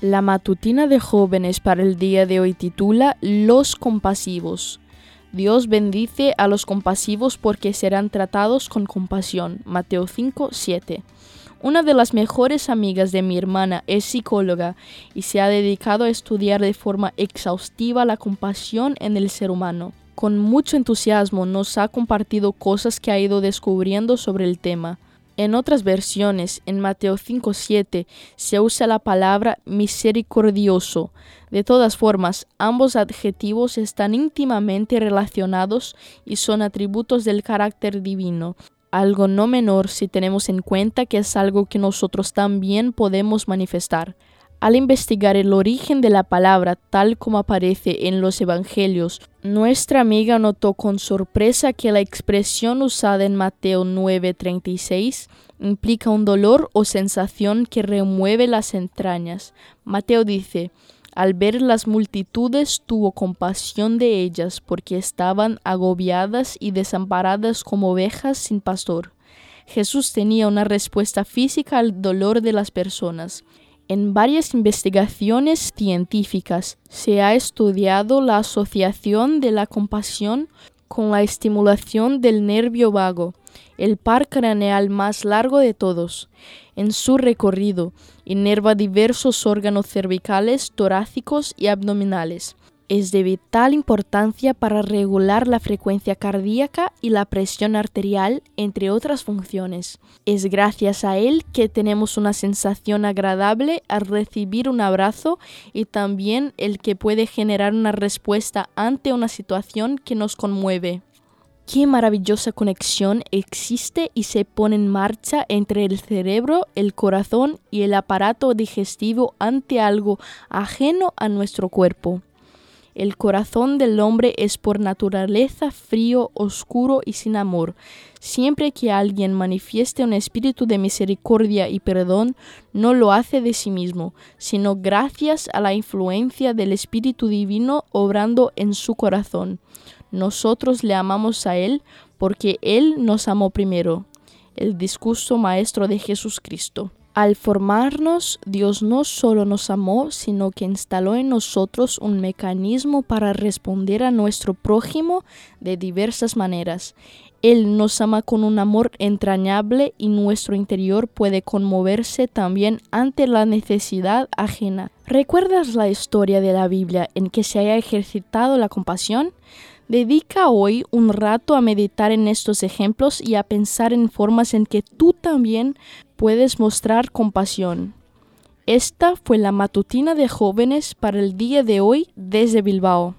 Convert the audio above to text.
La matutina de jóvenes para el día de hoy titula Los compasivos. Dios bendice a los compasivos porque serán tratados con compasión. Mateo 5, 7. Una de las mejores amigas de mi hermana es psicóloga y se ha dedicado a estudiar de forma exhaustiva la compasión en el ser humano. Con mucho entusiasmo nos ha compartido cosas que ha ido descubriendo sobre el tema. En otras versiones, en Mateo 5.7, se usa la palabra misericordioso. De todas formas, ambos adjetivos están íntimamente relacionados y son atributos del carácter divino, algo no menor si tenemos en cuenta que es algo que nosotros también podemos manifestar. Al investigar el origen de la palabra tal como aparece en los Evangelios, nuestra amiga notó con sorpresa que la expresión usada en Mateo 9:36 implica un dolor o sensación que remueve las entrañas. Mateo dice, al ver las multitudes tuvo compasión de ellas porque estaban agobiadas y desamparadas como ovejas sin pastor. Jesús tenía una respuesta física al dolor de las personas. En varias investigaciones científicas se ha estudiado la asociación de la compasión con la estimulación del nervio vago, el par craneal más largo de todos. En su recorrido, inerva diversos órganos cervicales, torácicos y abdominales es de vital importancia para regular la frecuencia cardíaca y la presión arterial, entre otras funciones. Es gracias a él que tenemos una sensación agradable al recibir un abrazo y también el que puede generar una respuesta ante una situación que nos conmueve. Qué maravillosa conexión existe y se pone en marcha entre el cerebro, el corazón y el aparato digestivo ante algo ajeno a nuestro cuerpo. El corazón del hombre es por naturaleza frío, oscuro y sin amor. Siempre que alguien manifieste un espíritu de misericordia y perdón, no lo hace de sí mismo, sino gracias a la influencia del Espíritu Divino obrando en su corazón. Nosotros le amamos a Él porque Él nos amó primero. El discurso maestro de Jesucristo. Al formarnos, Dios no solo nos amó, sino que instaló en nosotros un mecanismo para responder a nuestro prójimo de diversas maneras. Él nos ama con un amor entrañable y nuestro interior puede conmoverse también ante la necesidad ajena. ¿Recuerdas la historia de la Biblia en que se haya ejercitado la compasión? Dedica hoy un rato a meditar en estos ejemplos y a pensar en formas en que tú también puedes mostrar compasión. Esta fue la matutina de jóvenes para el día de hoy desde Bilbao.